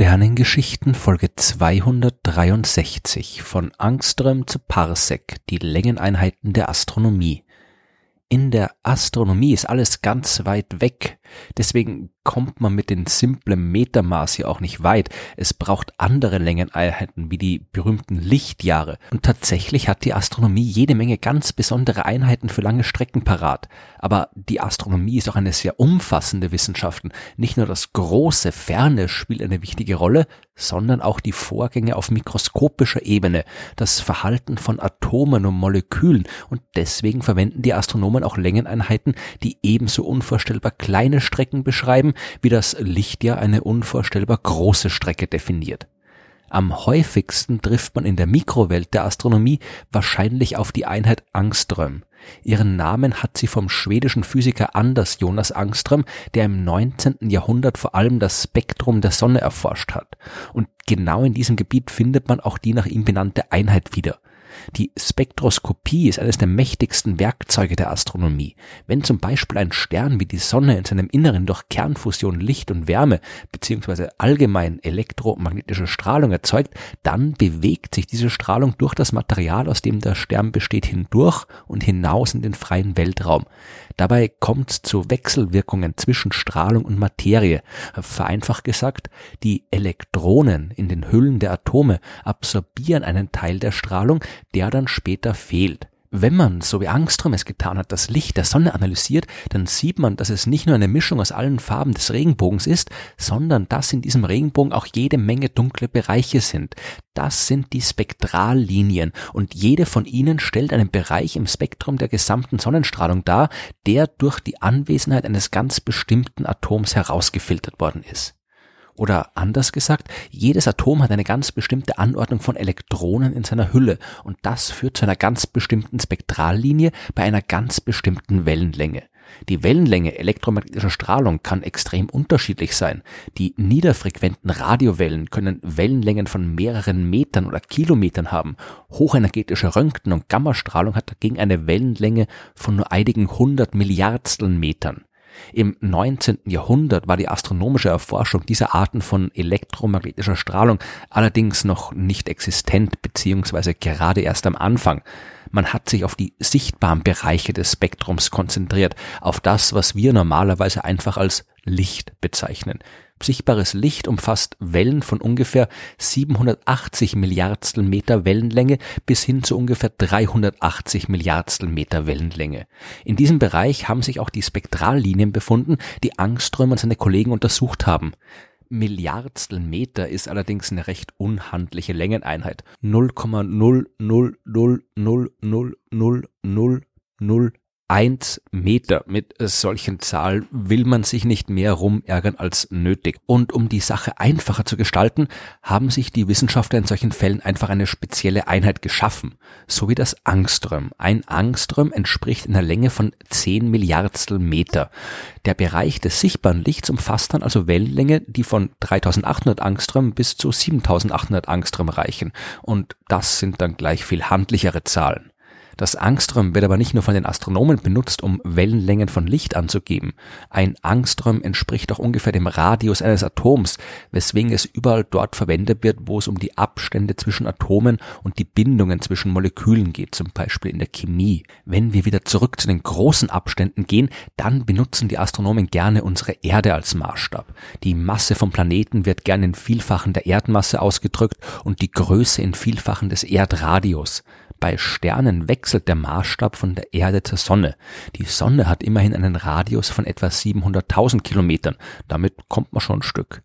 Sternengeschichten Folge 263 von Angström zu Parsec, die Längeneinheiten der Astronomie. In der Astronomie ist alles ganz weit weg. Deswegen kommt man mit dem simplen Metermaß hier auch nicht weit. Es braucht andere Längeneinheiten wie die berühmten Lichtjahre. Und tatsächlich hat die Astronomie jede Menge ganz besondere Einheiten für lange Strecken parat. Aber die Astronomie ist auch eine sehr umfassende Wissenschaft. Nicht nur das große Ferne spielt eine wichtige Rolle, sondern auch die Vorgänge auf mikroskopischer Ebene, das Verhalten von Atomen und Molekülen. Und deswegen verwenden die Astronomen auch Längeneinheiten, die ebenso unvorstellbar kleine Strecken beschreiben, wie das Lichtjahr eine unvorstellbar große Strecke definiert. Am häufigsten trifft man in der Mikrowelt der Astronomie wahrscheinlich auf die Einheit Angström. Ihren Namen hat sie vom schwedischen Physiker Anders Jonas Angström, der im 19. Jahrhundert vor allem das Spektrum der Sonne erforscht hat. Und genau in diesem Gebiet findet man auch die nach ihm benannte Einheit wieder. Die Spektroskopie ist eines der mächtigsten Werkzeuge der Astronomie. Wenn zum Beispiel ein Stern wie die Sonne in seinem Inneren durch Kernfusion Licht und Wärme bzw. allgemein elektromagnetische Strahlung erzeugt, dann bewegt sich diese Strahlung durch das Material, aus dem der Stern besteht, hindurch und hinaus in den freien Weltraum. Dabei kommt es zu Wechselwirkungen zwischen Strahlung und Materie. Vereinfacht gesagt, die Elektronen in den Hüllen der Atome absorbieren einen Teil der Strahlung, der dann später fehlt. Wenn man, so wie Angstrom es getan hat, das Licht der Sonne analysiert, dann sieht man, dass es nicht nur eine Mischung aus allen Farben des Regenbogens ist, sondern dass in diesem Regenbogen auch jede Menge dunkle Bereiche sind. Das sind die Spektrallinien und jede von ihnen stellt einen Bereich im Spektrum der gesamten Sonnenstrahlung dar, der durch die Anwesenheit eines ganz bestimmten Atoms herausgefiltert worden ist. Oder anders gesagt, jedes Atom hat eine ganz bestimmte Anordnung von Elektronen in seiner Hülle und das führt zu einer ganz bestimmten Spektrallinie bei einer ganz bestimmten Wellenlänge. Die Wellenlänge elektromagnetischer Strahlung kann extrem unterschiedlich sein. Die niederfrequenten Radiowellen können Wellenlängen von mehreren Metern oder Kilometern haben. Hochenergetische Röntgen- und Gammastrahlung hat dagegen eine Wellenlänge von nur einigen hundert Milliardsteln Metern. Im 19. Jahrhundert war die astronomische Erforschung dieser Arten von elektromagnetischer Strahlung allerdings noch nicht existent beziehungsweise gerade erst am Anfang. Man hat sich auf die sichtbaren Bereiche des Spektrums konzentriert, auf das, was wir normalerweise einfach als Licht bezeichnen. Sichtbares Licht umfasst Wellen von ungefähr 780 Milliardstel Meter Wellenlänge bis hin zu ungefähr 380 Milliardstel Meter Wellenlänge. In diesem Bereich haben sich auch die Spektrallinien befunden, die Angström und seine Kollegen untersucht haben. Milliardstel Meter ist allerdings eine recht unhandliche Längeneinheit. 0,000000000 1 Meter. Mit solchen Zahlen will man sich nicht mehr rumärgern als nötig. Und um die Sache einfacher zu gestalten, haben sich die Wissenschaftler in solchen Fällen einfach eine spezielle Einheit geschaffen. So wie das Angström. Ein Angström entspricht einer Länge von 10 Milliardstel Meter. Der Bereich des sichtbaren Lichts umfasst dann also Wellenlänge, die von 3800 Angström bis zu 7800 Angström reichen. Und das sind dann gleich viel handlichere Zahlen. Das Angström wird aber nicht nur von den Astronomen benutzt, um Wellenlängen von Licht anzugeben. Ein Angström entspricht auch ungefähr dem Radius eines Atoms, weswegen es überall dort verwendet wird, wo es um die Abstände zwischen Atomen und die Bindungen zwischen Molekülen geht, zum Beispiel in der Chemie. Wenn wir wieder zurück zu den großen Abständen gehen, dann benutzen die Astronomen gerne unsere Erde als Maßstab. Die Masse vom Planeten wird gerne in Vielfachen der Erdmasse ausgedrückt und die Größe in Vielfachen des Erdradius. Bei Sternen wechselt der Maßstab von der Erde zur Sonne. Die Sonne hat immerhin einen Radius von etwa 700.000 Kilometern. Damit kommt man schon ein Stück.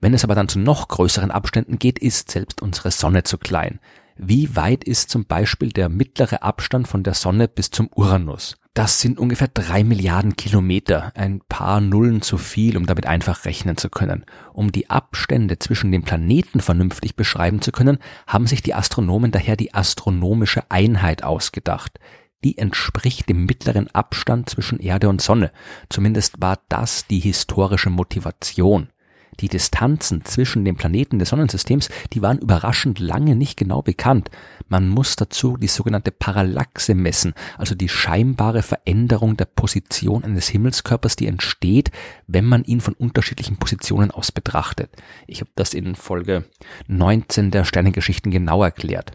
Wenn es aber dann zu noch größeren Abständen geht, ist selbst unsere Sonne zu klein. Wie weit ist zum Beispiel der mittlere Abstand von der Sonne bis zum Uranus? Das sind ungefähr drei Milliarden Kilometer, ein paar Nullen zu viel, um damit einfach rechnen zu können. Um die Abstände zwischen den Planeten vernünftig beschreiben zu können, haben sich die Astronomen daher die astronomische Einheit ausgedacht. Die entspricht dem mittleren Abstand zwischen Erde und Sonne. Zumindest war das die historische Motivation. Die Distanzen zwischen den Planeten des Sonnensystems, die waren überraschend lange nicht genau bekannt. Man muss dazu die sogenannte Parallaxe messen, also die scheinbare Veränderung der Position eines Himmelskörpers, die entsteht, wenn man ihn von unterschiedlichen Positionen aus betrachtet. Ich habe das in Folge 19 der Sternengeschichten genau erklärt.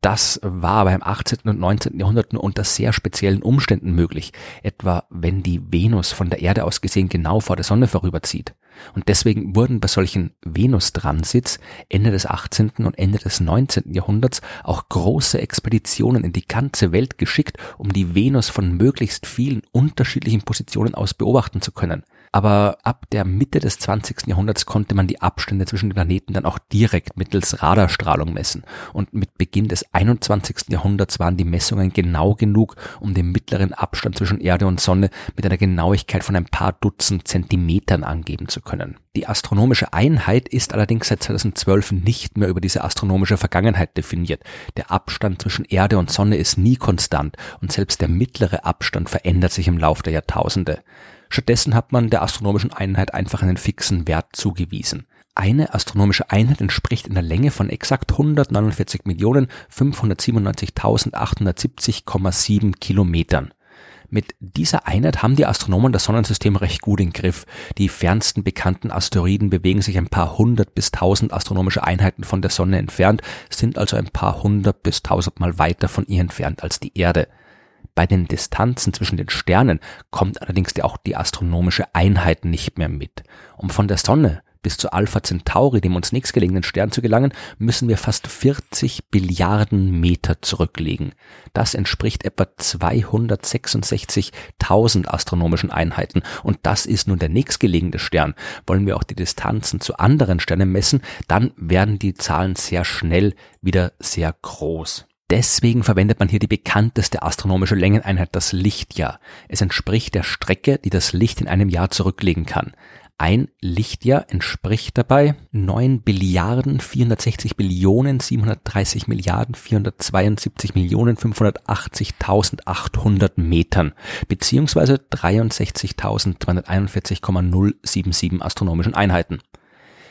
Das war aber im 18. und 19. Jahrhundert nur unter sehr speziellen Umständen möglich, etwa wenn die Venus von der Erde aus gesehen genau vor der Sonne vorüberzieht. Und deswegen wurden bei solchen Venus-Transits Ende des 18. und Ende des 19. Jahrhunderts auch große Expeditionen in die ganze Welt geschickt, um die Venus von möglichst vielen unterschiedlichen Positionen aus beobachten zu können aber ab der Mitte des 20. Jahrhunderts konnte man die Abstände zwischen den Planeten dann auch direkt mittels Radarstrahlung messen und mit Beginn des 21. Jahrhunderts waren die Messungen genau genug, um den mittleren Abstand zwischen Erde und Sonne mit einer Genauigkeit von ein paar Dutzend Zentimetern angeben zu können. Die astronomische Einheit ist allerdings seit 2012 nicht mehr über diese astronomische Vergangenheit definiert. Der Abstand zwischen Erde und Sonne ist nie konstant und selbst der mittlere Abstand verändert sich im Laufe der Jahrtausende. Stattdessen hat man der astronomischen Einheit einfach einen fixen Wert zugewiesen. Eine astronomische Einheit entspricht in der Länge von exakt 149.597.870,7 Kilometern. Mit dieser Einheit haben die Astronomen das Sonnensystem recht gut im Griff. Die fernsten bekannten Asteroiden bewegen sich ein paar hundert bis tausend astronomische Einheiten von der Sonne entfernt, sind also ein paar hundert bis tausendmal weiter von ihr entfernt als die Erde. Bei den Distanzen zwischen den Sternen kommt allerdings auch die astronomische Einheit nicht mehr mit. Um von der Sonne bis zu Alpha Centauri, dem uns nächstgelegenen Stern, zu gelangen, müssen wir fast 40 Billiarden Meter zurücklegen. Das entspricht etwa 266.000 astronomischen Einheiten. Und das ist nun der nächstgelegene Stern. Wollen wir auch die Distanzen zu anderen Sternen messen, dann werden die Zahlen sehr schnell wieder sehr groß. Deswegen verwendet man hier die bekannteste astronomische Längeneinheit, das Lichtjahr. Es entspricht der Strecke, die das Licht in einem Jahr zurücklegen kann. Ein Lichtjahr entspricht dabei 9 Billiarden 460 Billionen 730 Milliarden 472 Millionen 580.800 Metern beziehungsweise 63.241,077 astronomischen Einheiten.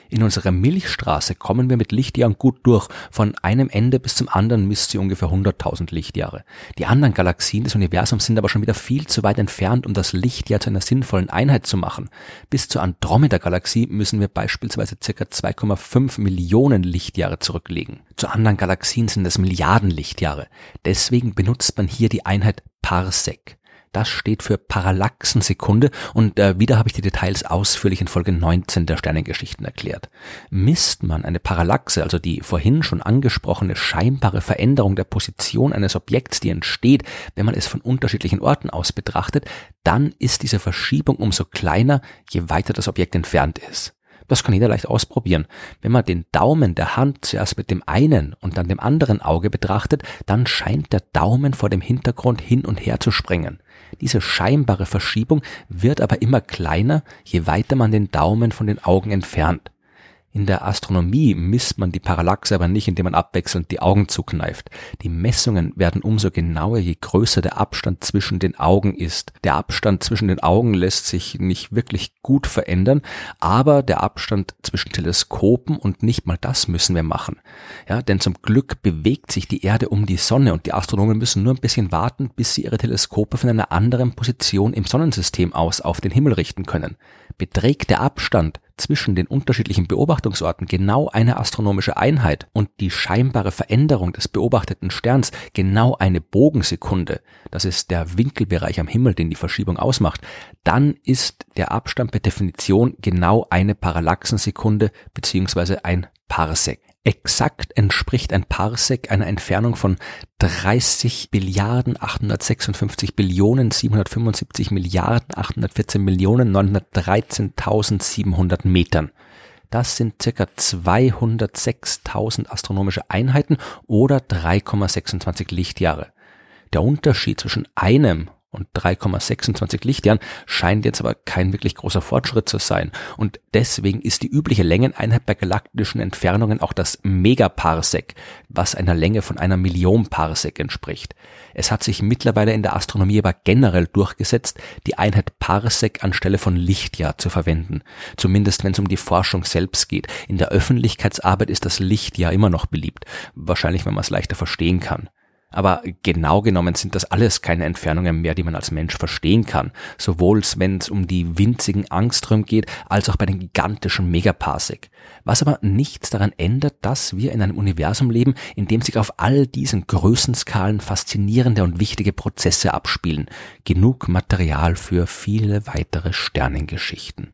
In unserer Milchstraße kommen wir mit Lichtjahren gut durch. Von einem Ende bis zum anderen misst sie ungefähr 100.000 Lichtjahre. Die anderen Galaxien des Universums sind aber schon wieder viel zu weit entfernt, um das Lichtjahr zu einer sinnvollen Einheit zu machen. Bis zur Andromeda-Galaxie müssen wir beispielsweise ca. 2,5 Millionen Lichtjahre zurücklegen. Zu anderen Galaxien sind es Milliarden Lichtjahre. Deswegen benutzt man hier die Einheit Parsec. Das steht für Parallaxensekunde und äh, wieder habe ich die Details ausführlich in Folge 19 der Sternengeschichten erklärt. Misst man eine Parallaxe, also die vorhin schon angesprochene scheinbare Veränderung der Position eines Objekts, die entsteht, wenn man es von unterschiedlichen Orten aus betrachtet, dann ist diese Verschiebung umso kleiner, je weiter das Objekt entfernt ist. Das kann jeder leicht ausprobieren. Wenn man den Daumen der Hand zuerst mit dem einen und dann dem anderen Auge betrachtet, dann scheint der Daumen vor dem Hintergrund hin und her zu springen. Diese scheinbare Verschiebung wird aber immer kleiner, je weiter man den Daumen von den Augen entfernt. In der Astronomie misst man die Parallaxe aber nicht, indem man abwechselnd die Augen zukneift. Die Messungen werden umso genauer, je größer der Abstand zwischen den Augen ist. Der Abstand zwischen den Augen lässt sich nicht wirklich gut verändern, aber der Abstand zwischen Teleskopen und nicht mal das müssen wir machen. Ja, denn zum Glück bewegt sich die Erde um die Sonne und die Astronomen müssen nur ein bisschen warten, bis sie ihre Teleskope von einer anderen Position im Sonnensystem aus auf den Himmel richten können. Beträgt der Abstand zwischen den unterschiedlichen Beobachtungsorten genau eine astronomische Einheit und die scheinbare Veränderung des beobachteten Sterns genau eine Bogensekunde, das ist der Winkelbereich am Himmel, den die Verschiebung ausmacht, dann ist der Abstand per Definition genau eine Parallaxensekunde beziehungsweise ein Parsec. Exakt entspricht ein Parsec einer Entfernung von 30 Billiarden 856 Billionen 775 Milliarden 814 Millionen 913.700 Metern. Das sind circa 206.000 astronomische Einheiten oder 3,26 Lichtjahre. Der Unterschied zwischen einem und 3,26 Lichtjahren scheint jetzt aber kein wirklich großer Fortschritt zu sein. Und deswegen ist die übliche Längeneinheit bei galaktischen Entfernungen auch das Megaparsec, was einer Länge von einer Million Parsec entspricht. Es hat sich mittlerweile in der Astronomie aber generell durchgesetzt, die Einheit Parsec anstelle von Lichtjahr zu verwenden. Zumindest wenn es um die Forschung selbst geht. In der Öffentlichkeitsarbeit ist das Lichtjahr immer noch beliebt. Wahrscheinlich, wenn man es leichter verstehen kann. Aber genau genommen sind das alles keine Entfernungen mehr, die man als Mensch verstehen kann. Sowohl wenn es um die winzigen Angström geht, als auch bei den gigantischen Megaparsec. Was aber nichts daran ändert, dass wir in einem Universum leben, in dem sich auf all diesen Größenskalen faszinierende und wichtige Prozesse abspielen. Genug Material für viele weitere Sternengeschichten.